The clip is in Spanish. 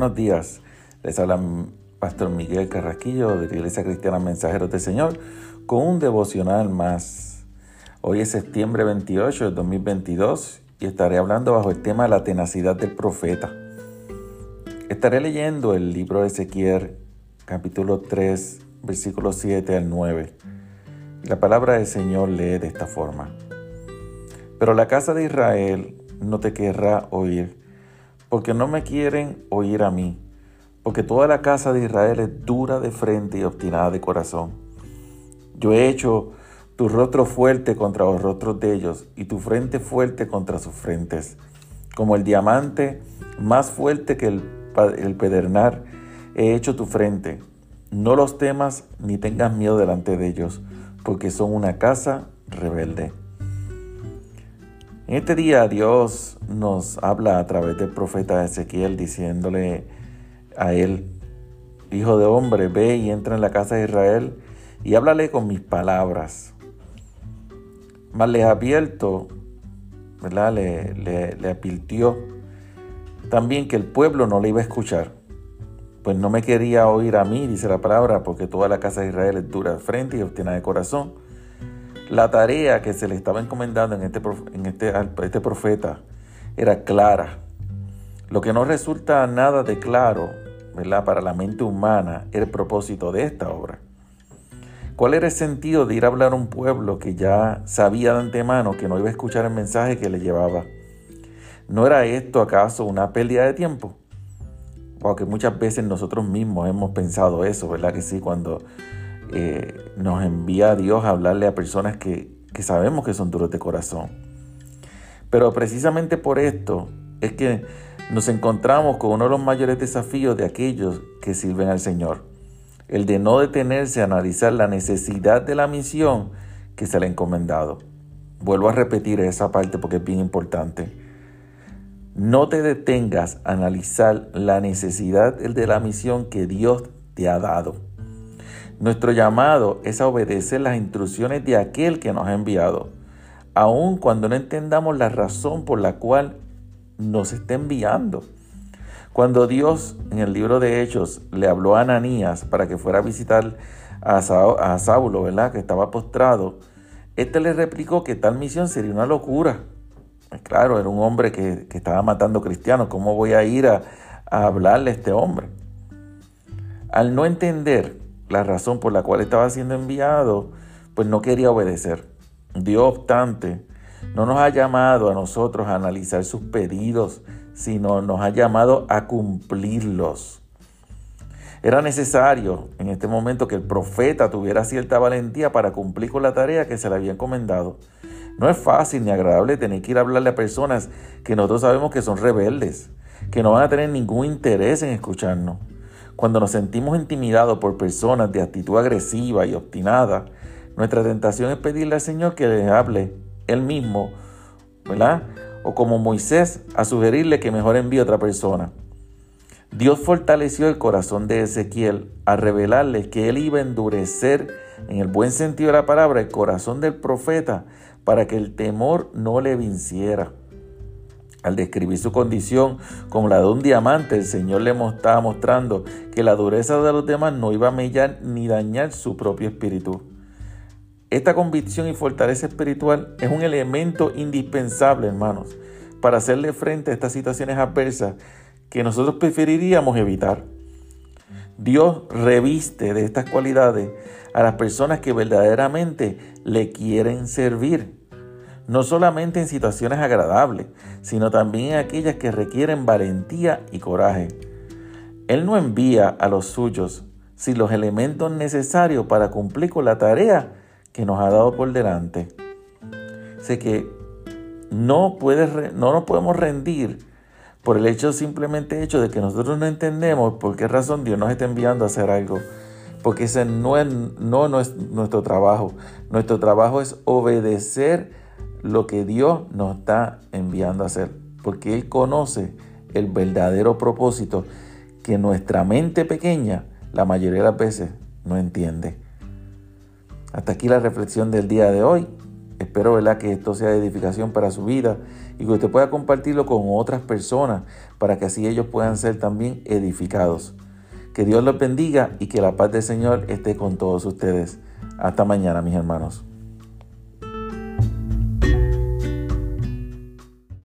buenos días. Les habla Pastor Miguel Carraquillo de la Iglesia Cristiana Mensajeros del Señor con un devocional más. Hoy es septiembre 28 de 2022 y estaré hablando bajo el tema de la tenacidad del profeta. Estaré leyendo el libro de Ezequiel, capítulo 3, versículos 7 al 9. La palabra del Señor lee de esta forma. Pero la casa de Israel no te querrá oír porque no me quieren oír a mí, porque toda la casa de Israel es dura de frente y obstinada de corazón. Yo he hecho tu rostro fuerte contra los rostros de ellos y tu frente fuerte contra sus frentes, como el diamante más fuerte que el, el pedernal, he hecho tu frente. No los temas ni tengas miedo delante de ellos, porque son una casa rebelde. En este día Dios nos habla a través del profeta Ezequiel diciéndole a él, Hijo de hombre, ve y entra en la casa de Israel y háblale con mis palabras. Mas le abierto, ¿verdad? Le, le, también que el pueblo no le iba a escuchar. Pues no me quería oír a mí, dice la palabra, porque toda la casa de Israel es dura de frente y obstinada de corazón la tarea que se le estaba encomendando en este, este, este profeta era clara. Lo que no resulta nada de claro ¿verdad? para la mente humana el propósito de esta obra. ¿Cuál era el sentido de ir a hablar a un pueblo que ya sabía de antemano que no iba a escuchar el mensaje que le llevaba? ¿No era esto acaso una pérdida de tiempo? Aunque muchas veces nosotros mismos hemos pensado eso, ¿verdad? Que sí, cuando eh, nos envía a Dios a hablarle a personas que, que sabemos que son duros de corazón. Pero precisamente por esto es que nos encontramos con uno de los mayores desafíos de aquellos que sirven al Señor. El de no detenerse a analizar la necesidad de la misión que se le ha encomendado. Vuelvo a repetir esa parte porque es bien importante. No te detengas a analizar la necesidad de la misión que Dios te ha dado. Nuestro llamado es a obedecer las instrucciones de aquel que nos ha enviado, aun cuando no entendamos la razón por la cual nos está enviando. Cuando Dios en el libro de Hechos le habló a Ananías para que fuera a visitar a, Saulo, ¿verdad? que estaba postrado, este le replicó que tal misión sería una locura. Pues claro, era un hombre que, estaba matando cristianos. ¿Cómo voy a ir a, a hablarle a este hombre? Al no entender la razón por la cual estaba siendo enviado, pues no quería obedecer. Dios, obstante, no nos ha llamado a nosotros a analizar sus pedidos, sino nos ha llamado a cumplirlos. Era necesario en este momento que el profeta tuviera cierta valentía para cumplir con la tarea que se le había encomendado. No es fácil ni agradable tener que ir a hablarle a personas que nosotros sabemos que son rebeldes, que no van a tener ningún interés en escucharnos. Cuando nos sentimos intimidados por personas de actitud agresiva y obstinada, nuestra tentación es pedirle al Señor que les hable Él mismo, ¿verdad? O como Moisés, a sugerirle que mejor envíe a otra persona. Dios fortaleció el corazón de Ezequiel a revelarle que él iba a endurecer, en el buen sentido de la palabra, el corazón del profeta para que el temor no le venciera. Al describir su condición como la de un diamante, el Señor le estaba mostrando que la dureza de los demás no iba a mellar ni dañar su propio espíritu. Esta convicción y fortaleza espiritual es un elemento indispensable, hermanos, para hacerle frente a estas situaciones adversas que nosotros preferiríamos evitar. Dios reviste de estas cualidades a las personas que verdaderamente le quieren servir no solamente en situaciones agradables, sino también en aquellas que requieren valentía y coraje. Él no envía a los suyos sin los elementos necesarios para cumplir con la tarea que nos ha dado por delante. Sé que no, no nos podemos rendir por el hecho simplemente hecho de que nosotros no entendemos por qué razón Dios nos está enviando a hacer algo. Porque ese no es, no, no es nuestro trabajo. Nuestro trabajo es obedecer lo que Dios nos está enviando a hacer, porque Él conoce el verdadero propósito que nuestra mente pequeña la mayoría de las veces no entiende. Hasta aquí la reflexión del día de hoy. Espero ¿verdad? que esto sea de edificación para su vida y que usted pueda compartirlo con otras personas para que así ellos puedan ser también edificados. Que Dios los bendiga y que la paz del Señor esté con todos ustedes. Hasta mañana, mis hermanos.